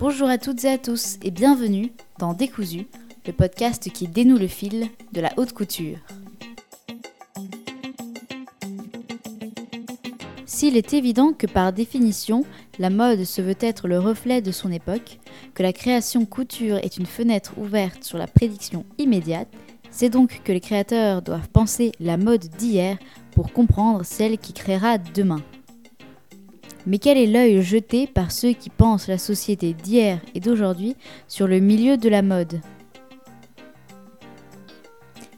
Bonjour à toutes et à tous et bienvenue dans Décousu, le podcast qui dénoue le fil de la haute couture. S'il est évident que par définition, la mode se veut être le reflet de son époque, que la création couture est une fenêtre ouverte sur la prédiction immédiate, c'est donc que les créateurs doivent penser la mode d'hier pour comprendre celle qui créera demain. Mais quel est l'œil jeté par ceux qui pensent la société d'hier et d'aujourd'hui sur le milieu de la mode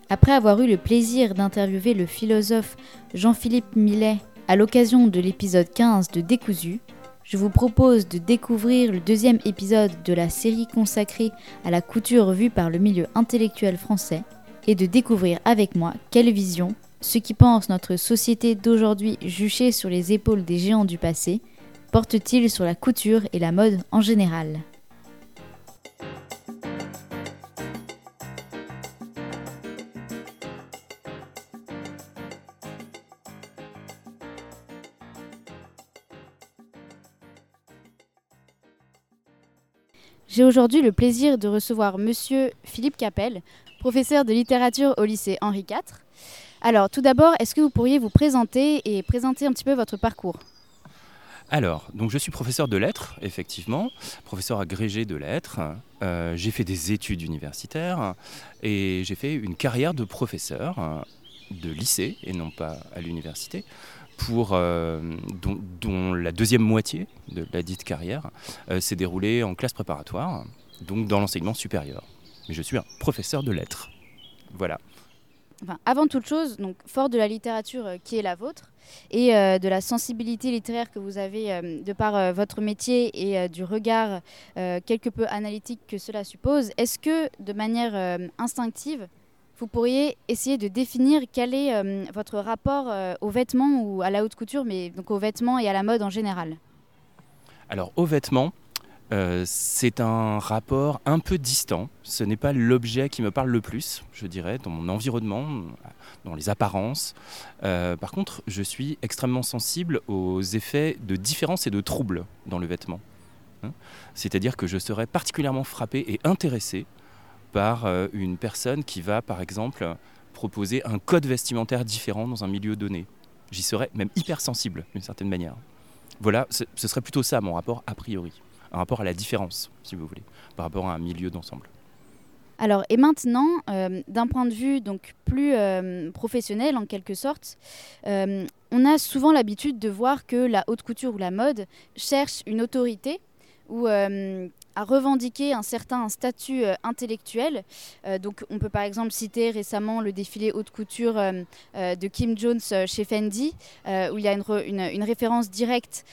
Après avoir eu le plaisir d'interviewer le philosophe Jean-Philippe Millet à l'occasion de l'épisode 15 de Décousu, je vous propose de découvrir le deuxième épisode de la série consacrée à la couture vue par le milieu intellectuel français et de découvrir avec moi quelle vision ceux qui pensent notre société d'aujourd'hui juchée sur les épaules des géants du passé portent-ils sur la couture et la mode en général. J'ai aujourd'hui le plaisir de recevoir monsieur Philippe Capel, professeur de littérature au lycée Henri IV. Alors, tout d'abord, est-ce que vous pourriez vous présenter et présenter un petit peu votre parcours? Alors, donc je suis professeur de lettres, effectivement, professeur agrégé de lettres. Euh, j'ai fait des études universitaires et j'ai fait une carrière de professeur euh, de lycée et non pas à l'université, pour euh, dont, la deuxième moitié de la dite carrière s'est déroulée en classe préparatoire, donc dans l'enseignement supérieur. Mais je suis un professeur de lettres. Voilà avant toute chose, donc fort de la littérature euh, qui est la vôtre et euh, de la sensibilité littéraire que vous avez euh, de par votre métier et du regard quelque peu analytique que cela suppose, est-ce que de manière instinctive, vous pourriez essayer de définir quel est votre rapport aux vêtements ou à la haute couture, mais donc aux vêtements et à la mode en général? Alors aux vêtements, euh, c'est un rapport un peu distant. Ce n'est pas l'objet qui me parle le plus, je dirais, dans mon environnement, dans les apparences. Euh, par contre, je suis extrêmement sensible aux effets de différence et de trouble dans le vêtement. Hein. C'est-à-dire que je serais particulièrement frappé et intéressé par euh, une personne qui va, par exemple, proposer un code vestimentaire différent dans un milieu donné. J'y serais même hypersensible, d'une certaine manière. Voilà, ce serait plutôt ça mon rapport a priori un rapport à la différence, si vous voulez, par rapport à un milieu d'ensemble. Alors, et maintenant, euh, d'un point de vue donc plus euh, professionnel en quelque sorte, euh, on a souvent l'habitude de voir que la haute couture ou la mode cherche une autorité ou à revendiquer un certain statut euh, intellectuel. Euh, donc on peut par exemple citer récemment le défilé haute couture euh, de Kim Jones chez Fendi, où il y a une, référence directe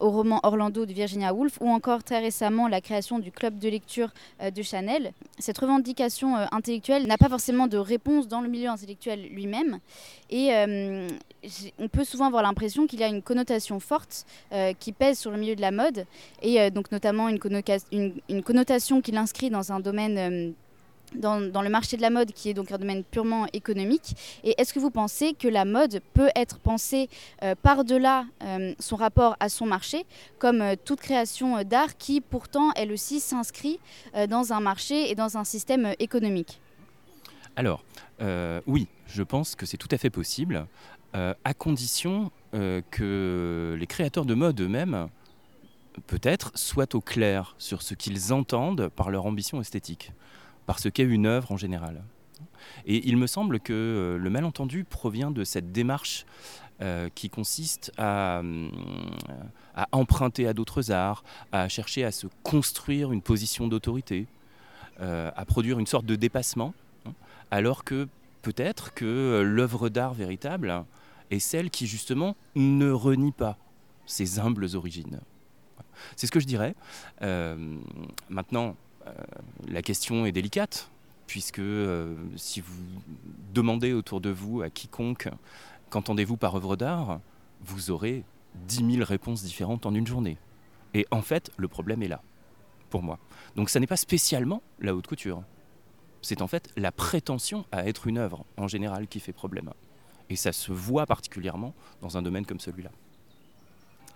au roman Orlando de Virginia Woolf, ou encore très récemment la création du club de lecture de Chanel. Cette revendication intellectuelle n'a pas forcément de réponse dans le milieu intellectuel lui-même, on peut souvent avoir l'impression qu'il y a une connotation forte qui pèse sur le milieu de la mode, et donc notamment une connotation qui l'inscrit dans un domaine... Euh, dans, le marché de la mode, qui est donc un domaine purement économique. Et est-ce que vous pensez que la mode peut être pensée euh, par-delà euh, son rapport à son marché, comme toute création d'art qui pourtant, elle aussi, s'inscrit dans un marché et dans un système économique? Alors, oui, je pense que c'est tout à fait possible, à condition que les créateurs de mode eux-mêmes peut-être, soient au clair sur ce qu'ils entendent par leur ambition esthétique, par ce qu'est une œuvre en général. Et il me semble que euh, le malentendu provient de cette démarche euh, qui consiste à, euh, à, emprunter à d'autres arts, à chercher à se construire une position d'autorité, à produire une sorte de dépassement, hein, alors que peut-être que l'œuvre d'art véritable est celle qui justement ne renie pas ses humbles origines. C'est ce que je dirais. Euh, maintenant, euh, la question est délicate, puisque euh, si vous demandez autour de vous à quiconque qu'entendez-vous par œuvre d'art, vous aurez 10 000 réponses différentes en une journée. Et en fait, le problème est là, pour moi. Donc ça n'est pas spécialement la haute couture. C'est en fait la prétention à être une œuvre, en général, qui fait problème. Et ça se voit particulièrement dans un domaine comme celui-là.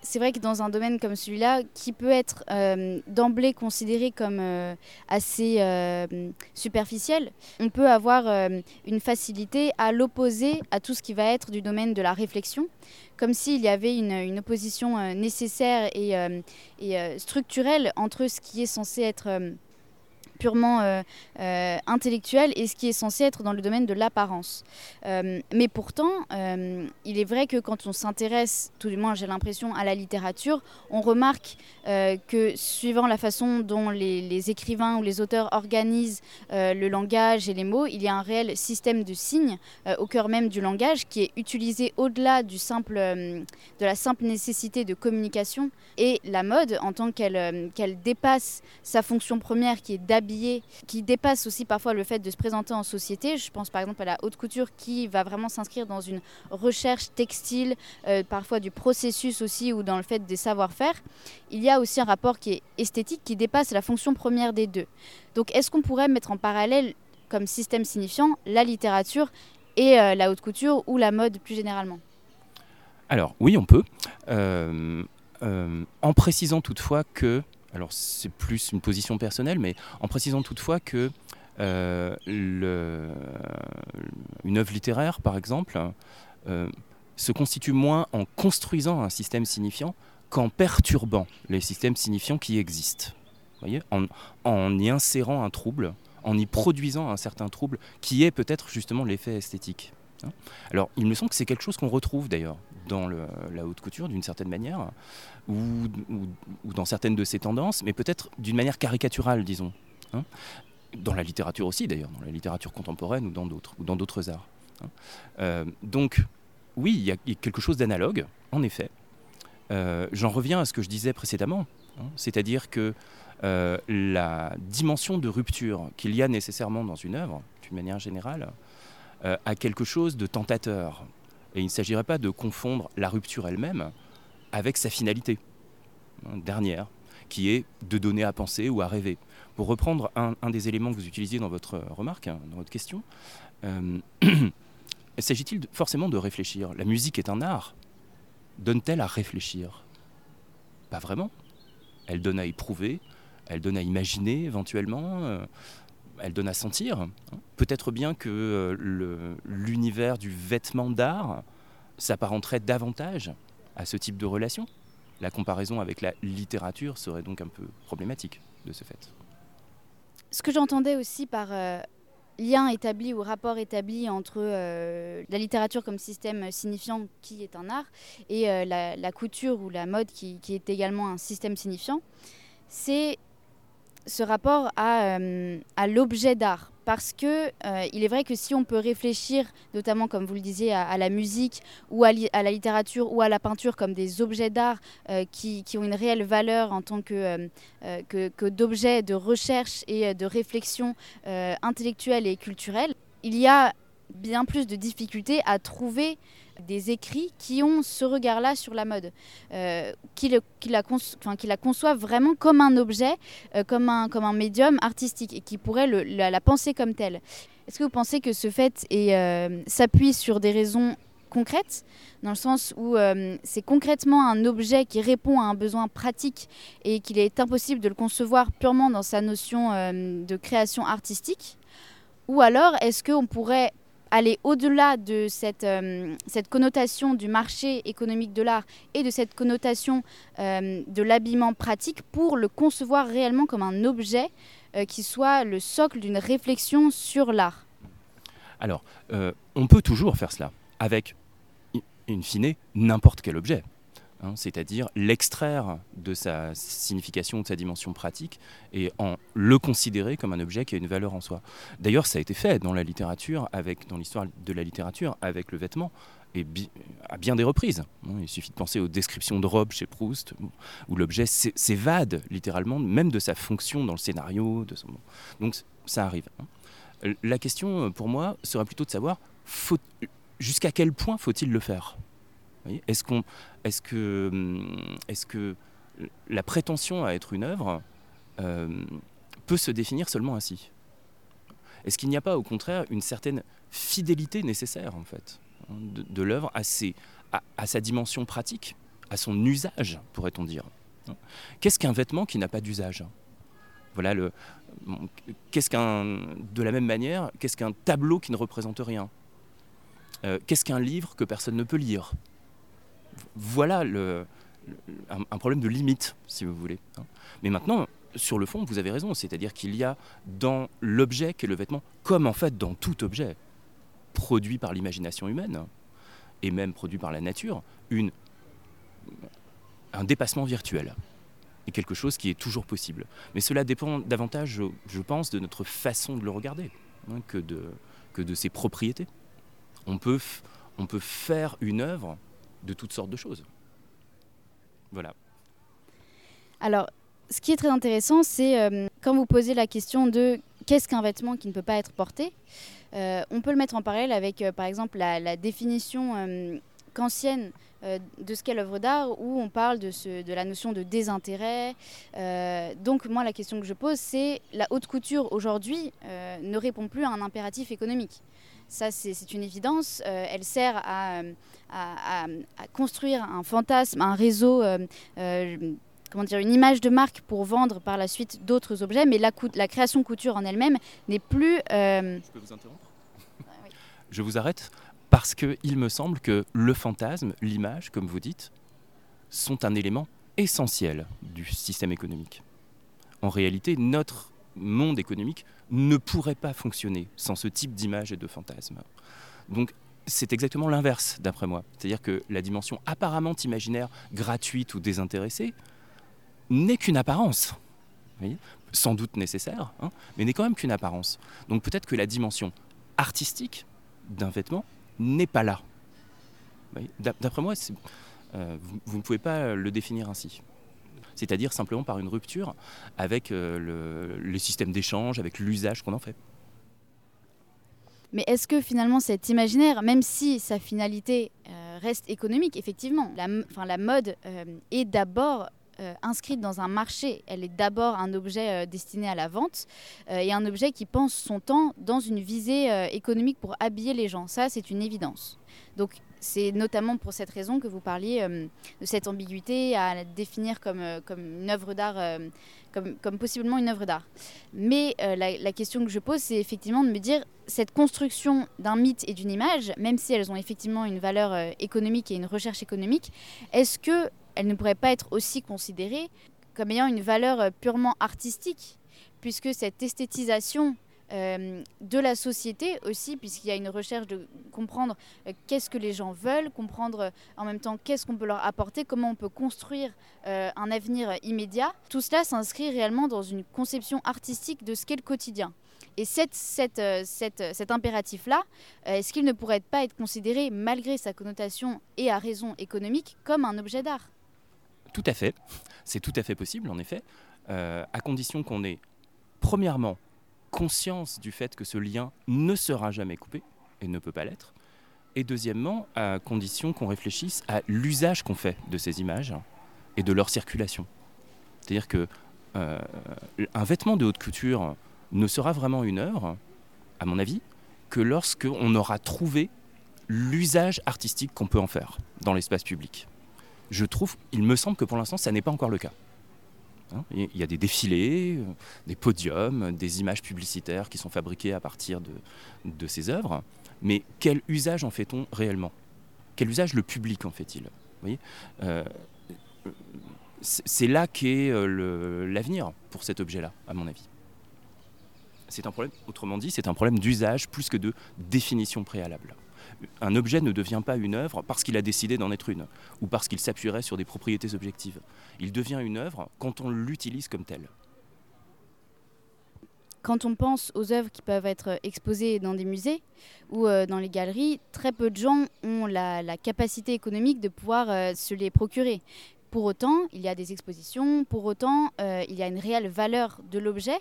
c'est vrai que dans un domaine comme celui-là, qui peut être euh, d'emblée considéré comme euh, assez euh, superficiel, on peut avoir une facilité à l'opposer à tout ce qui va être du domaine de la réflexion, comme s'il y avait une, opposition nécessaire et, et structurelle entre ce qui est censé être purement euh, euh, intellectuel et ce qui est censé être dans le domaine de l'apparence. Euh, mais pourtant, il est vrai que quand on s'intéresse, tout du moins j'ai l'impression, à la littérature, on remarque que suivant la façon dont les, écrivains ou les auteurs organisent le langage et les mots, il y a un réel système de signes au cœur même du langage qui est utilisé au-delà du simple, de la simple nécessité de communication. Et la mode, en tant qu'elle dépasse sa fonction première qui est qui dépasse aussi parfois le fait de se présenter en société. Je pense par exemple à la haute couture qui va vraiment s'inscrire dans une recherche textile, euh, parfois du processus aussi ou dans le fait des savoir-faire. Il y a aussi un rapport qui est esthétique qui dépasse la fonction première des deux. Donc est-ce qu'on pourrait mettre en parallèle comme système signifiant la littérature et euh, la haute couture ou la mode plus généralement? Alors oui, on peut. Euh, en précisant toutefois que alors c'est plus une position personnelle, mais en précisant toutefois que euh, une œuvre littéraire, par exemple, euh, se constitue moins en construisant un système signifiant qu'en perturbant les systèmes signifiants qui existent. Voyez en, en, y insérant un trouble, en y produisant un certain trouble qui est peut-être justement l'effet esthétique. Hein. Alors, il me semble que c'est quelque chose qu'on retrouve d'ailleurs dans la haute couture d'une certaine manière, ou, dans certaines de ces tendances, mais peut-être d'une manière caricaturale, disons. Hein. dans la littérature aussi d'ailleurs, dans la littérature contemporaine ou dans d'autres, ou dans d'autres arts. Hein. Euh, donc, oui, il y, a quelque chose d'analogue, en effet. Euh, j'en reviens à ce que je disais précédemment, c'est-à-dire que euh, la dimension de rupture qu'il y a nécessairement dans une œuvre, d'une manière générale, a quelque chose de tentateur, et il ne s'agirait pas de confondre la rupture elle-même avec sa finalité hein, dernière, qui est de donner à penser ou à rêver. Pour reprendre un, des éléments que vous utilisiez dans votre remarque, hein, dans votre question, euh, s'agit-il forcément de réfléchir? La musique est un art. Donne-t-elle à réfléchir? Pas vraiment. Elle donne à éprouver, elle donne à imaginer éventuellement. Euh, elle donne à sentir. Peut-être bien que euh, l'univers du vêtement d'art s'apparenterait davantage à ce type de relation. La comparaison avec la littérature serait donc un peu problématique de ce fait. Ce que j'entendais aussi par euh, lien établi ou rapport établi entre euh, la littérature comme système signifiant qui est un art et la, couture ou la mode qui est également un système signifiant, c'est ce rapport à, euh, à l'objet d'art. Parce que euh, il est vrai que si on peut réfléchir, notamment comme vous le disiez, à, la musique ou à, la littérature ou à la peinture comme des objets d'art euh, qui, qui, ont une réelle valeur en tant que, que, que d'objets de recherche et de réflexion intellectuelle et culturelle, il y a bien plus de difficultés à trouver des écrits qui ont ce regard-là sur la mode, euh, qui, la qui, conçoivent vraiment comme un objet, euh, comme, un, médium artistique et qui pourraient la, penser comme telle. Est-ce que vous pensez que ce fait euh, s'appuie sur des raisons concrètes, dans le sens où c'est concrètement un objet qui répond à un besoin pratique et qu'il est impossible de le concevoir purement dans sa notion de création artistique? Ou alors est-ce qu'on pourrait aller au-delà de cette, euh, cette connotation du marché économique de l'art et de cette connotation euh, de l'habillement pratique pour le concevoir réellement comme un objet euh, qui soit le socle d'une réflexion sur l'art Alors, on peut toujours faire cela avec, in fine, n'importe quel objet. Hein, c'est-à-dire l'extraire de sa signification, de sa dimension pratique, et en le considérer comme un objet qui a une valeur en soi. D'ailleurs, ça a été fait dans la littérature, avec, dans l'histoire de la littérature, avec le vêtement, et à bien des reprises. Hein, il suffit de penser aux descriptions de robes chez Proust, où l'objet s'évade littéralement, même de sa fonction dans le scénario. De son... Donc ça arrive. Hein. La question, pour moi, serait plutôt de savoir jusqu'à quel point faut-il le faire? Est-ce qu'on, est-ce que, hum, est-ce que la prétention à être une œuvre euh, peut se définir seulement ainsi? Est-ce qu'il n'y a pas au contraire une certaine fidélité nécessaire en fait hein, de, l'œuvre à, sa dimension pratique, à son usage, pourrait-on dire? Qu'est-ce qu'un vêtement qui n'a pas d'usage? Voilà. Qu'est-ce qu'un. De la même manière, qu'est-ce qu'un tableau qui ne représente rien? Euh, Qu'est-ce qu'un livre que personne ne peut lire? Voilà un, problème de limite, si vous voulez. Hein. Mais maintenant, sur le fond, vous avez raison, c'est-à-dire qu'il y a dans l'objet qu'est le vêtement, comme en fait dans tout objet produit par l'imagination humaine, et même produit par la nature, une, un dépassement virtuel. Et quelque chose qui est toujours possible. Mais cela dépend davantage, je, pense, de notre façon de le regarder hein, que, de, que de ses propriétés. On peut, on peut faire une œuvre de toutes sortes de choses. Voilà. Alors, ce qui est très intéressant, c'est euh, quand vous posez la question de qu'est-ce qu'un vêtement qui ne peut pas être porté, euh, on peut le mettre en parallèle avec, euh, par exemple, la, définition qu'ancienne de ce qu'est l'œuvre d'art, où on parle de, la notion de désintérêt. donc, moi, la question que je pose, c'est la haute couture aujourd'hui ne répond plus à un impératif économique. Ça, c'est une évidence. elle sert à, à, construire un fantasme, un réseau comment dire, une image de marque pour vendre par la suite d'autres objets, mais la, création couture en elle-même n'est plus... Euh, Je peux vous interrompre? Je vous arrête parce qu'il me semble que le fantasme, l'image, comme vous dites, sont un élément essentiel du système économique. En réalité, notre monde économique ne pourrait pas fonctionner sans ce type d'image et de fantasme. Donc c'est exactement l'inverse, d'après moi. C'est-à-dire que la dimension apparemment imaginaire, gratuite ou désintéressée, n'est qu'une apparence. Sans doute nécessaire, hein, mais n'est quand même qu'une apparence. Donc peut-être que la dimension artistique d'un vêtement n'est pas là. D'après moi, euh, vous, ne pouvez pas le définir ainsi. C'est-à-dire simplement par une rupture avec euh, le, les systèmes d'échange, avec l'usage qu'on en fait. Mais est-ce que finalement cet imaginaire, même si sa finalité euh, reste économique, effectivement, la, la mode est d'abord euh, inscrite dans un marché. Elle est d'abord un objet euh, destiné à la vente euh, et un objet qui pense son temps dans une visée économique pour habiller les gens. Ça, c'est une évidence. Donc, c'est notamment pour cette raison que vous parliez de cette ambiguïté à définir comme, comme une œuvre d'art, comme, comme, possiblement une œuvre d'art. Mais la, la, question que je pose, c'est effectivement de me dire, cette construction d'un mythe et d'une image, même si elles ont effectivement une valeur économique et une recherche économique, est-ce que elle ne pourrait pas être aussi considérée comme ayant une valeur euh, purement artistique, puisque cette esthétisation euh, de la société aussi, puisqu'il y a une recherche de comprendre euh, qu'est-ce que les gens veulent, comprendre en même temps qu'est-ce qu'on peut leur apporter, comment on peut construire un avenir immédiat. Tout cela s'inscrit réellement dans une conception artistique de ce qu'est le quotidien. Et cet impératif-là, est-ce qu'il ne pourrait pas être considéré, malgré sa connotation et à raison économique, comme un objet d'art? Tout à fait, c'est tout à fait possible en effet, euh, à condition qu'on ait premièrement conscience du fait que ce lien ne sera jamais coupé et ne peut pas l'être, et deuxièmement à condition qu'on réfléchisse à l'usage qu'on fait de ces images et de leur circulation. C'est-à-dire que euh, un vêtement de haute couture ne sera vraiment une œuvre, à mon avis, que lorsqu'on aura trouvé l'usage artistique qu'on peut en faire dans l'espace public je trouve, il me semble que pour l'instant, ça n'est pas encore le cas. Hein, il y a des défilés, euh, des podiums, des images publicitaires qui sont fabriquées à partir de, ces œuvres. Mais quel usage en fait-on réellement? Quel usage le public en fait-il? Euh, C'est là qu'est euh, l'avenir pour cet objet-là, à mon avis. C'est un problème, autrement dit, c'est un problème d'usage plus que de définition préalable un objet ne devient pas une œuvre parce qu'il a décidé d'en être une, ou parce qu'il s'appuierait sur des propriétés objectives. Il devient une œuvre quand on l'utilise comme telle. Quand on pense aux œuvres qui peuvent être exposées dans des musées ou euh, dans les galeries, très peu de gens ont la, capacité économique de pouvoir euh, se les procurer. Pour autant, il y a des expositions, pour autant, euh, il y a une réelle valeur de l'objet.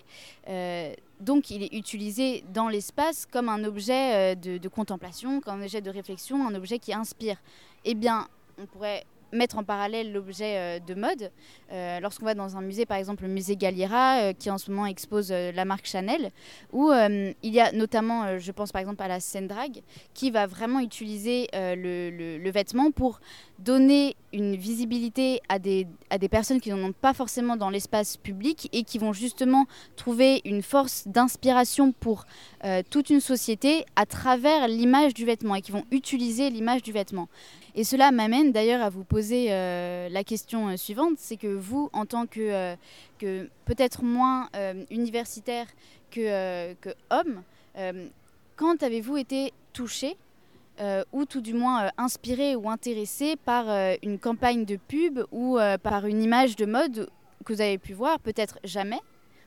Donc, il est utilisé dans l'espace comme un objet euh, de, contemplation, comme un objet de réflexion, un objet qui inspire. Eh bien, on pourrait mettre en parallèle l'objet euh, de mode. Euh, lorsqu'on va dans un musée, par exemple le musée Galliera, qui en ce moment expose la marque Chanel, où il y a notamment, je pense par exemple à la scène drag, qui va vraiment utiliser le, vêtement pour donner une visibilité à des, à des personnes qui n'en ont pas forcément dans l'espace public et qui vont justement trouver une force d'inspiration pour euh, toute une société à travers l'image du vêtement et qui vont utiliser l'image du vêtement. Et cela m'amène d'ailleurs à vous poser euh, la question euh, suivante, c'est que vous, en tant que, que peut-être moins universitaire que, que homme, quand avez-vous été touché euh, ou tout du moins euh, inspiré ou intéressé par euh, une campagne de pub ou par une image de mode que vous avez pu voir, peut-être jamais,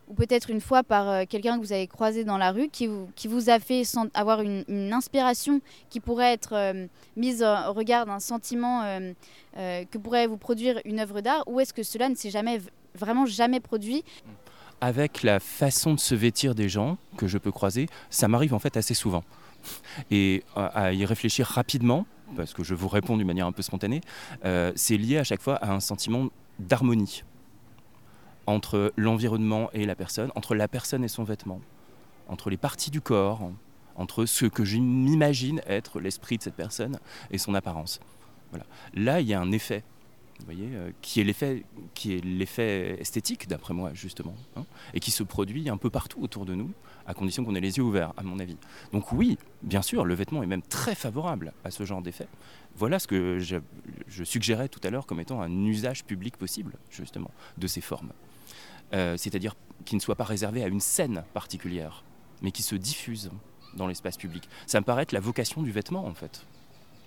ou peut-être une fois par quelqu'un que vous avez croisé dans la rue qui vous, a fait avoir une, inspiration qui pourrait être mise au regard d'un sentiment que pourrait vous produire une œuvre d'art, ou est-ce que cela ne s'est jamais vraiment jamais produit? Avec la façon de se vêtir des gens que je peux croiser, ça m'arrive en fait assez souvent et à y réfléchir rapidement, parce que je vous réponds d'une manière un peu spontanée, euh, c'est lié à chaque fois à un sentiment d'harmonie entre l'environnement et la personne, entre la personne et son vêtement, entre les parties du corps, entre ce que je m'imagine être l'esprit de cette personne et son apparence. Voilà. Là, il y a un effet euh, qui est l'effet, est esthétique d'après moi justement, hein, et qui se produit un peu partout autour de nous, à condition qu'on ait les yeux ouverts, à mon avis. Donc oui, bien sûr, le vêtement est même très favorable à ce genre d'effet. Voilà ce que je, suggérais tout à l'heure comme étant un usage public possible justement de ces formes, euh, c'est-à-dire qui ne soit pas réservé à une scène particulière, mais qui se diffuse dans l'espace public. Ça me paraît être la vocation du vêtement en fait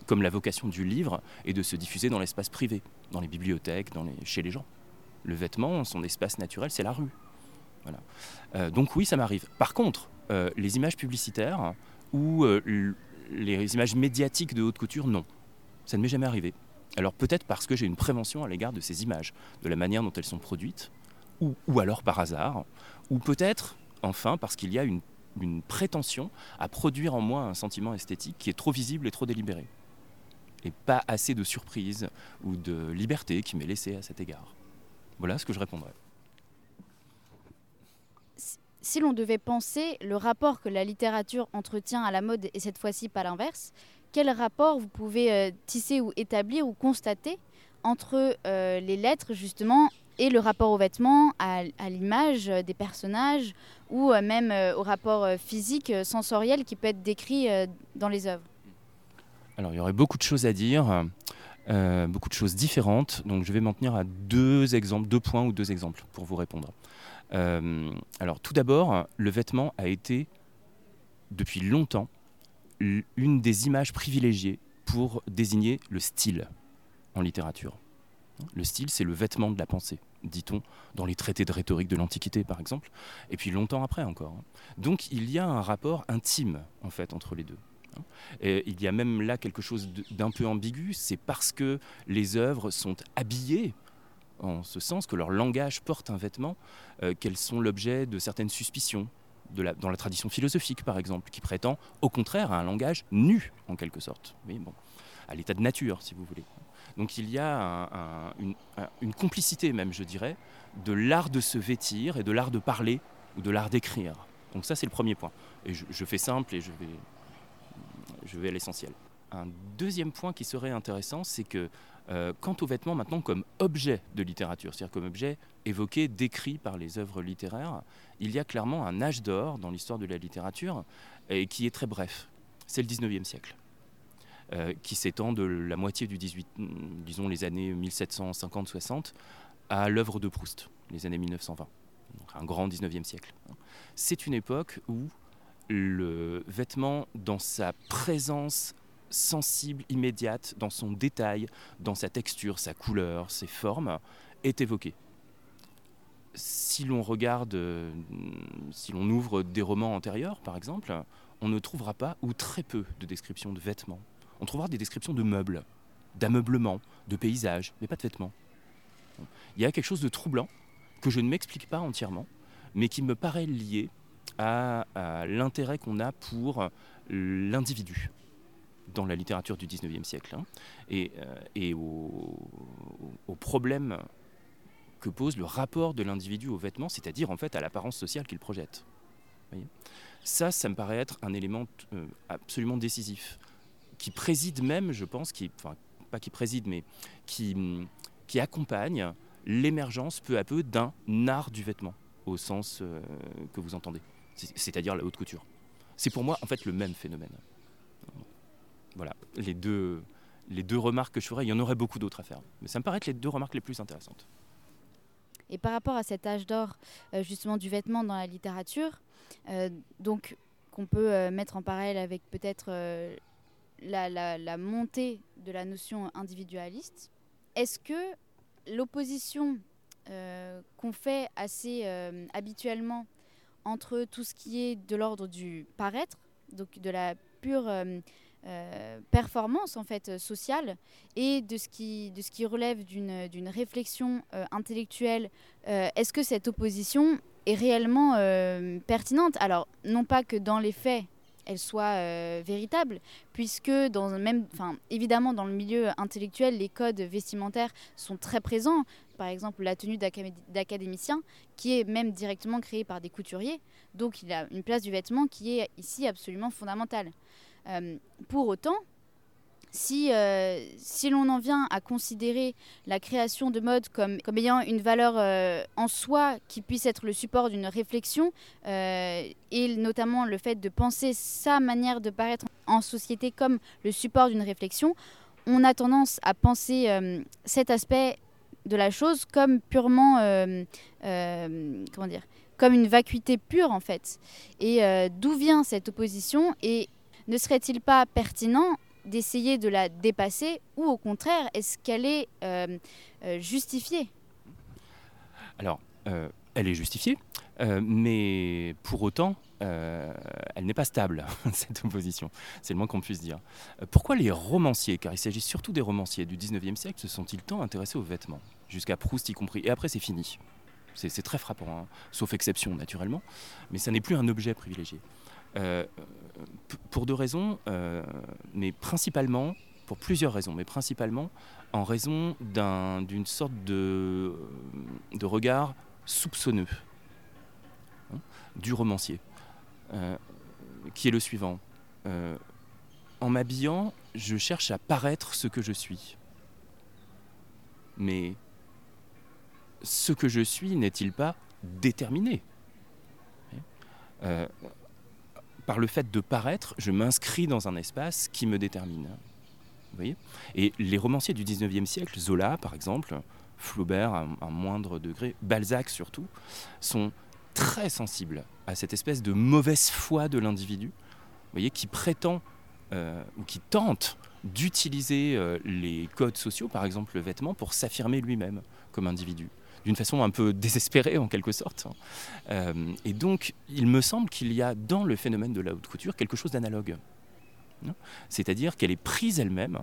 comme la vocation du livre est de se diffuser dans l'espace privé, dans les bibliothèques, chez les gens. Le vêtement, son espace naturel, c'est la rue. Euh, donc oui, ça m'arrive. Par contre, euh, les images publicitaires ou euh, les images médiatiques de haute couture, non. Ça ne m'est jamais arrivé. Alors peut-être parce que j'ai une prévention à l'égard de ces images, de la manière dont elles sont produites, ou, alors par hasard, ou peut-être, enfin, parce qu'il y a une prétention à produire en moi un sentiment esthétique qui est trop visible et trop délibéré et pas assez de surprise ou de liberté qui m'est laissée à cet égard. Voilà ce que je répondrais. Si l'on devait penser le rapport que la littérature entretient à la mode et cette fois-ci pas l'inverse, quel rapport vous pouvez euh, tisser ou établir ou constater entre euh, les lettres justement et le rapport aux vêtements, à, l'image des personnages ou euh, même au rapport physique, sensoriel qui peut être décrit dans les œuvres? Alors, il y aurait beaucoup de choses à dire, euh, beaucoup de choses différentes. Donc, je vais m'en tenir à deux exemples, deux points ou deux exemples pour vous répondre. Euh, alors, tout d'abord, le vêtement a été, depuis longtemps, une des images privilégiées pour désigner le style en littérature. Le style, c'est le vêtement de la pensée, dit-on, dans les traités de rhétorique de l'Antiquité, par exemple, et puis longtemps après encore. Donc il y a un rapport intime, en fait, entre les deux. Il y a même là quelque chose d'un peu ambigu, c'est parce que les œuvres sont habillées en ce sens que leur langage porte un vêtement, euh, qu'elles sont l'objet de certaines suspicions, dans la tradition philosophique par exemple, qui prétend au contraire à un langage nu en quelque sorte, à l'état de nature si vous voulez. Donc il y a une, complicité même, je dirais, de l'art de se vêtir et de l'art de parler ou de l'art d'écrire. Donc ça c'est le premier point. Et je fais simple et je vais je vais à l'essentiel. Un deuxième point qui serait intéressant, c'est que euh, quant aux vêtements maintenant comme objet de littérature, c'est-à-dire comme objet évoqué, décrit par les œuvres littéraires, il y a clairement un âge d'or dans l'histoire de la littérature et qui est très bref. C'est le 19e siècle. Euh, qui s'étend de la moitié du 18, disons les années 1750-60, à l'œuvre de Proust, les années 1920. Donc un grand 19e siècle. C'est une époque où le vêtement dans sa présence sensible, immédiate, dans son détail, dans sa texture, sa couleur, ses formes, est évoqué. Si l'on regarde, si l'on ouvre des romans antérieurs, par exemple, on ne trouvera pas ou très peu de descriptions de vêtements. On trouvera des descriptions de meubles, d'ameublement, de paysages, mais pas de vêtements. Il y a quelque chose de troublant que je ne m'explique pas entièrement, mais qui me paraît lié à, l'intérêt qu'on a pour l'individu dans la littérature du 19e siècle hein, et, euh, et au, problème que pose le rapport de l'individu au vêtement, c'est-à-dire en fait à l'apparence sociale qu'il projette. ça, ça me paraît être un élément euh, absolument décisif, qui préside même, je pense, qui, pas qui préside, mais qui, qui accompagne l'émergence peu à peu d'un art du vêtement, au sens euh, que vous entendez, c'est-à-dire la haute couture. C'est pour moi en fait le même phénomène. Voilà, les deux, les deux remarques que je ferais, il y en aurait beaucoup d'autres à faire, mais ça me paraît être les deux remarques les plus intéressantes. Et par rapport à cet âge d'or euh, justement du vêtement dans la littérature, euh, donc qu'on peut mettre en parallèle avec peut-être la, montée de la notion individualiste, est-ce que l'opposition euh, qu'on fait assez euh, habituellement entre tout ce qui est de l'ordre du paraître, donc de la pure euh, performance en fait sociale, et de ce qui, de ce qui relève d'une réflexion intellectuelle, est-ce que cette opposition est réellement pertinente? Alors, non pas que dans les faits, elle soit euh, véritable, puisque dans même, enfin, évidemment dans le milieu intellectuel, les codes vestimentaires sont très présents. Par exemple, la tenue d'académicien, qui est même directement créée par des couturiers. Donc, il a une place du vêtement qui est ici absolument fondamentale. Euh, pour autant, si, euh, si l'on en vient à considérer la création de mode comme, comme ayant une valeur euh, en soi qui puisse être le support d'une réflexion, euh, et notamment le fait de penser sa manière de paraître en société comme le support d'une réflexion, on a tendance à penser cet aspect de la chose comme purement, comment dire, comme une vacuité pure en fait. Et d'où vient cette opposition et ne serait-il pas pertinent d'essayer de la dépasser ou au contraire, est-ce qu'elle est, euh, euh, justifiée? Alors, euh, elle est justifiée, mais pour autant, elle n'est pas stable, cette opposition. C'est le moins qu'on puisse dire. pourquoi les romanciers, car il s'agit surtout des romanciers du 19e siècle, se sont-ils tant intéressés aux vêtements? Jusqu'à Proust y compris. Et après, c'est fini. C'est très frappant, hein. sauf exception naturellement, mais ça n'est plus un objet privilégié. Euh, pour deux raisons, euh, mais principalement, pour plusieurs raisons, mais principalement en raison d'une sorte de, de, regard soupçonneux hein, du romancier, euh, qui est le suivant. en m'habillant, je cherche à paraître ce que je suis. Mais ce que je suis n'est-il pas déterminé? Par le fait de paraître, je m'inscris dans un espace qui me détermine. Et les romanciers du 19e siècle, Zola par exemple, Flaubert à un moindre degré, Balzac surtout, sont très sensibles à cette espèce de mauvaise foi de l'individu, qui prétend euh, ou qui tente d'utiliser euh, les codes sociaux, par exemple le vêtement, pour s'affirmer lui-même comme individu d'une façon un peu désespérée en quelque sorte. Euh, et donc, il me semble qu'il y a dans le phénomène de la haute couture quelque chose d'analogue. C'est-à-dire qu'elle est prise elle-même,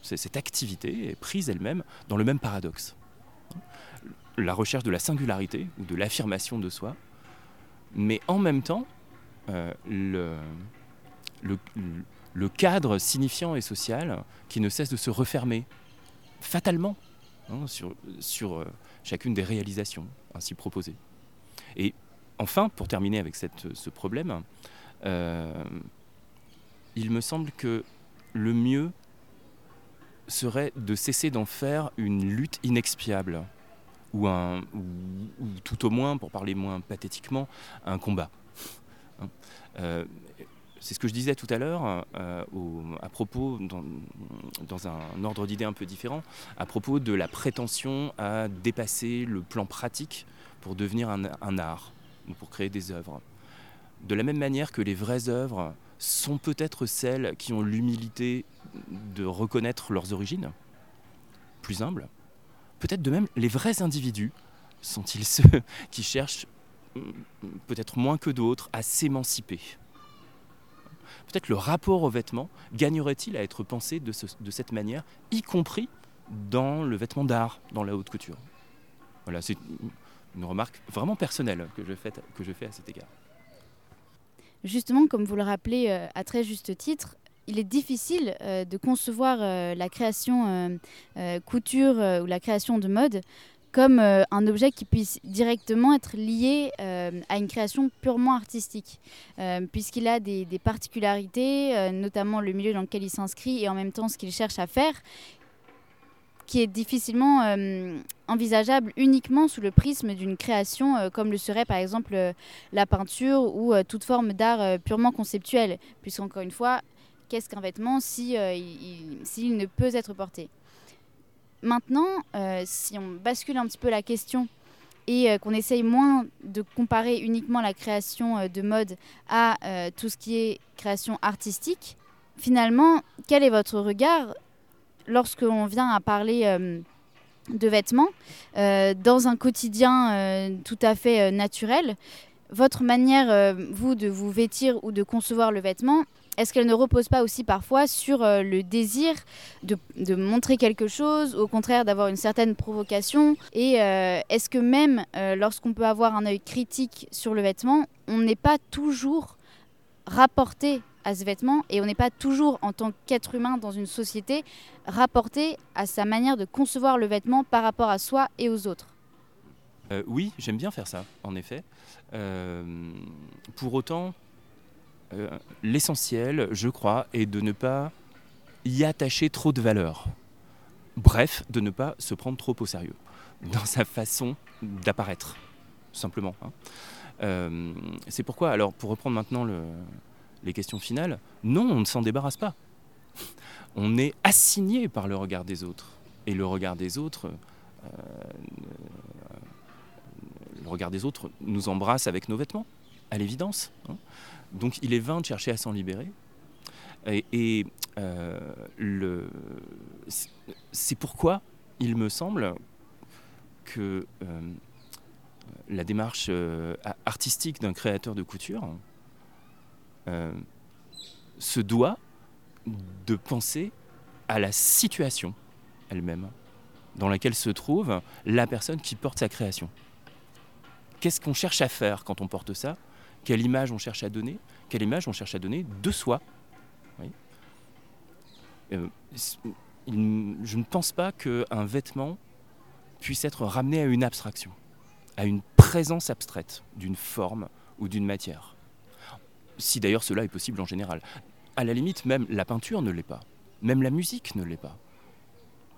cette activité est prise elle-même dans le même paradoxe. La recherche de la singularité ou de l'affirmation de soi, mais en même temps, euh, le, cadre signifiant et social qui ne cesse de se refermer fatalement Hein, sur, sur euh, chacune des réalisations ainsi proposées. Et enfin, pour terminer avec cette, ce problème, euh, il me semble que le mieux serait de cesser d'en faire une lutte inexpiable, ou, un, ou, tout au moins, pour parler moins pathétiquement, un combat. Hein. Euh, c'est ce que je disais tout à l'heure euh, à propos, dans, un ordre d'idées un peu différent, à propos de la prétention à dépasser le plan pratique pour devenir un, art ou pour créer des œuvres. De la même manière que les vraies œuvres sont peut-être celles qui ont l'humilité de reconnaître leurs origines, plus humbles, peut-être de même les vrais individus sont-ils ceux qui cherchent peut-être moins que d'autres à s'émanciper peut-être le rapport aux vêtements gagnerait-il à être pensé de, cette manière, y compris dans le vêtement d'art, dans la haute couture? Voilà, c'est une remarque vraiment personnelle que je fais, à cet égard. Justement, comme vous le rappelez euh, à très juste titre, il est difficile euh, de concevoir euh, la création couture ou la création de mode comme euh, un objet qui puisse directement être lié euh, à une création purement artistique, euh, puisqu'il a des, particularités, notamment le milieu dans lequel il s'inscrit et en même temps ce qu'il cherche à faire, qui est difficilement envisageable uniquement sous le prisme d'une création comme le serait par exemple la peinture ou toute forme d'art purement conceptuel, puisqu'encore une fois, qu'est-ce qu'un vêtement si, s'il ne peut être porté? Maintenant, si on bascule un petit peu la question et qu'on essaye moins de comparer uniquement la création de mode à tout ce qui est création artistique, finalement, quel est votre regard lorsque l'on vient à parler euh, de vêtements euh, dans un quotidien euh, tout à fait naturel? Votre manière, vous, de vous vêtir ou de concevoir le vêtement, est-ce qu'elle ne repose pas aussi parfois sur le désir de, montrer quelque chose, au contraire d'avoir une certaine provocation Et est-ce que même lorsqu'on peut avoir un œil critique sur le vêtement, on n'est pas toujours rapporté à ce vêtement et on n'est pas toujours en tant qu'être humain dans une société rapporté à sa manière de concevoir le vêtement par rapport à soi et aux autres? Euh, oui, j'aime bien faire ça, en effet. Euh, pour autant, euh, l'essentiel, je crois, est de ne pas y attacher trop de valeur. Bref, de ne pas se prendre trop au sérieux dans sa façon d'apparaître, simplement. Hein. C'est pourquoi, alors pour reprendre maintenant le, les questions finales, non, on ne s'en débarrasse pas. On est assigné par le regard des autres. Et le regard des autres, euh, le regard des autres nous embrasse avec nos vêtements, à l'évidence. Hein. Donc il est vain de chercher à s'en libérer. Et, euh, c'est pourquoi il me semble que euh, la démarche artistique d'un créateur de couture, euh, se doit de penser à la situation elle-même dans laquelle se trouve la personne qui porte sa création. Qu'est-ce qu'on cherche à faire quand on porte ça? Quelle image on cherche à donner Quelle image on cherche à donner de soi euh, Je ne pense pas qu'un vêtement puisse être ramené à une abstraction, à une présence abstraite d'une forme ou d'une matière si d'ailleurs cela est possible en général. À la limite, même la peinture ne l'est pas, même la musique ne l'est pas.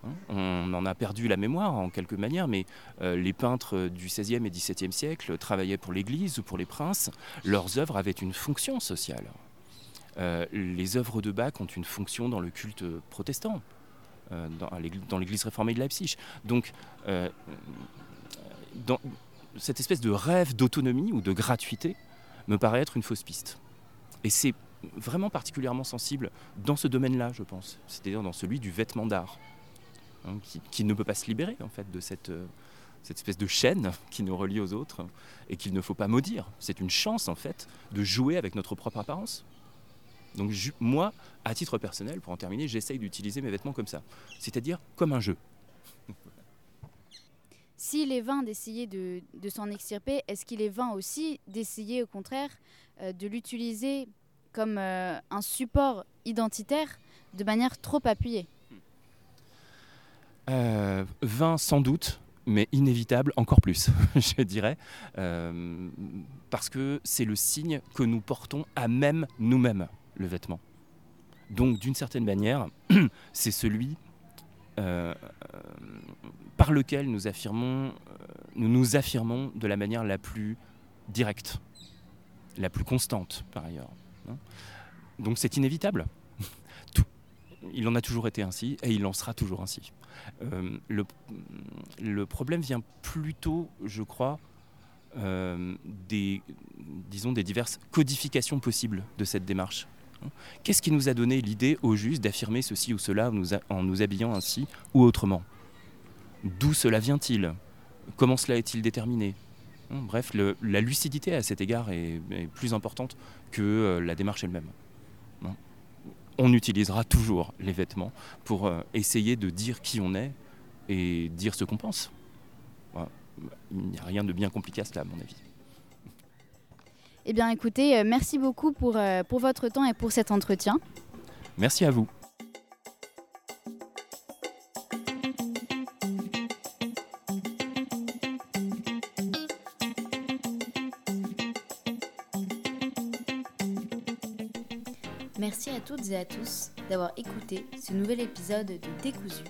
Hein, on en a perdu la mémoire en quelque manière, mais euh, les peintres du XVIe et XVIIe siècle travaillaient pour l'Église ou pour les princes. Leurs œuvres avaient une fonction sociale. Euh, les œuvres de Bach ont une fonction dans le culte protestant, euh, dans l'Église réformée de Leipzig. Donc, cette espèce de rêve d'autonomie ou de gratuité me paraît être une fausse piste. Et c'est vraiment particulièrement sensible dans ce domaine-là, je pense, c'est-à-dire dans celui du vêtement d'art, hein, qui, ne peut pas se libérer en fait de cette, euh, cette espèce de chaîne qui nous relie aux autres et qu'il ne faut pas maudire. C'est une chance en fait de jouer avec notre propre apparence. Donc moi, à titre personnel, pour en terminer, j'essaye d'utiliser mes vêtements comme ça, c'est-à-dire comme un jeu. S'il est vain d'essayer de, de s'en extirper, est-ce qu'il est vain aussi d'essayer au contraire euh, de l'utiliser comme euh, un support identitaire de manière trop appuyée? Euh, Vain sans doute, mais inévitable encore plus, je dirais, parce que c'est le signe que nous portons à même nous-mêmes, le vêtement. Donc d'une certaine manière, c'est celui par lequel nous affirmons, nous nous affirmons de la manière la plus directe la plus constante par ailleurs. Hein. Donc c'est inévitable. Il en a toujours été ainsi et il en sera toujours ainsi. Euh, le, problème vient plutôt, je crois, euh, des, disons, des diverses codifications possibles de cette démarche. Qu'est-ce qui nous a donné l'idée au juste d'affirmer ceci ou cela en nous habillant ainsi ou autrement? D'où cela vient-il? Comment cela est-il déterminé? Bref, la lucidité à cet égard est, plus importante que euh, la démarche elle-même. On utilisera toujours les vêtements pour euh, essayer de dire qui on est et dire ce qu'on pense. Il n'y a rien de bien compliqué à cela, à mon avis. Eh bien, écoutez, euh, merci beaucoup pour, pour votre temps et pour cet entretien. Merci à vous. Toutes et à tous d'avoir écouté ce nouvel épisode de Décousu,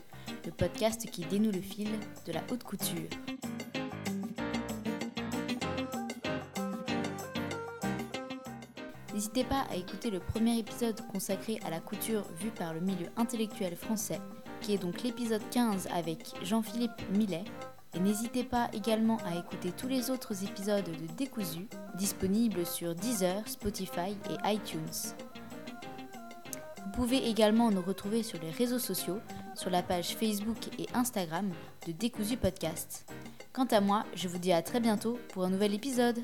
le podcast qui dénoue le fil de la haute couture. N'hésitez pas à écouter le premier épisode consacré à la couture vue par le milieu intellectuel français, qui est donc l'épisode 15 avec Jean-Philippe Millet. Et n'hésitez pas également à écouter tous les autres épisodes de Décousu, disponibles sur Deezer, Spotify et iTunes. Vous pouvez également nous retrouver sur les réseaux sociaux, sur la page Facebook et Instagram de Décousu Podcast. Quant à moi, je vous dis à très bientôt pour un nouvel épisode.